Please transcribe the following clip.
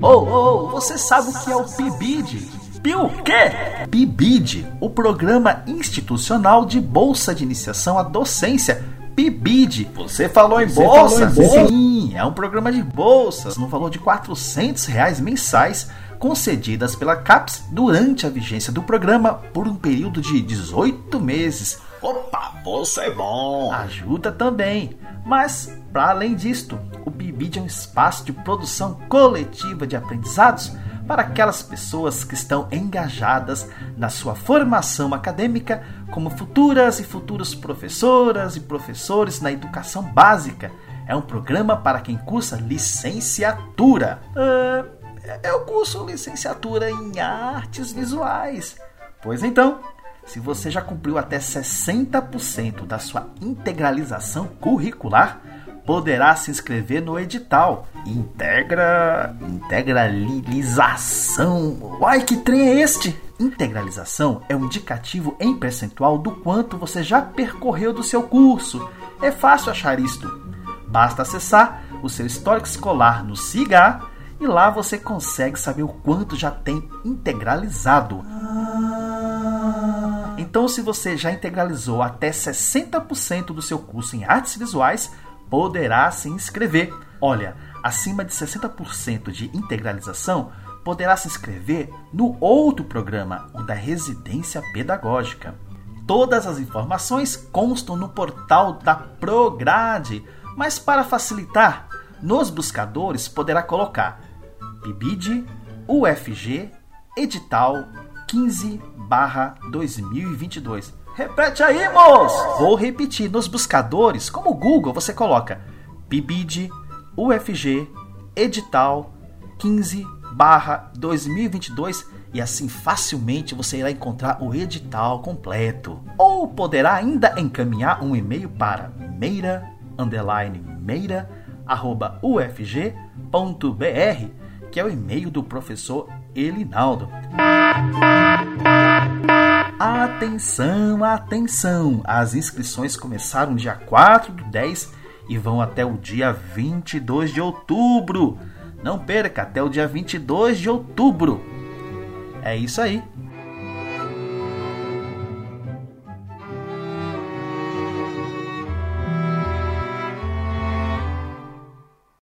Oh, oh, você sabe o que é o PIBID? PI o quê? PIBID, o Programa Institucional de Bolsa de Iniciação à Docência. PIBID. Você falou em Você bolsa? falou em bolsa? Sim, é um programa de bolsas no valor de 400 reais mensais concedidas pela CAPES durante a vigência do programa por um período de 18 meses. Opa, bolsa é bom. Ajuda também. Mas, para além disto, o PIBID é um espaço de produção coletiva de aprendizados para aquelas pessoas que estão engajadas na sua formação acadêmica como futuras e futuros professoras e professores na educação básica. É um programa para quem cursa licenciatura. Ah, eu curso licenciatura em artes visuais. Pois então, se você já cumpriu até 60% da sua integralização curricular, poderá se inscrever no edital. Integra. Integralização. Uai, que trem é este? Integralização é um indicativo em percentual do quanto você já percorreu do seu curso. É fácil achar isto. Basta acessar o seu histórico escolar no SIGA e lá você consegue saber o quanto já tem integralizado. Então, se você já integralizou até 60% do seu curso em artes visuais, poderá se inscrever. Olha, acima de 60% de integralização, poderá se inscrever no outro programa, o da residência pedagógica. Todas as informações constam no portal da Prograde, mas para facilitar, nos buscadores poderá colocar PIBID UFG edital 15 2022. Repete aí, moço! Vou repetir. Nos buscadores, como o Google, você coloca PIBID UFG edital 15 2022 e assim facilmente você irá encontrar o edital completo. Ou poderá ainda encaminhar um e-mail para meira underline meira arroba ufg.br que é o e-mail do professor Elinaldo. Atenção, atenção! As inscrições começaram dia 4 do 10 e vão até o dia 22 de outubro. Não perca, até o dia 22 de outubro. É isso aí.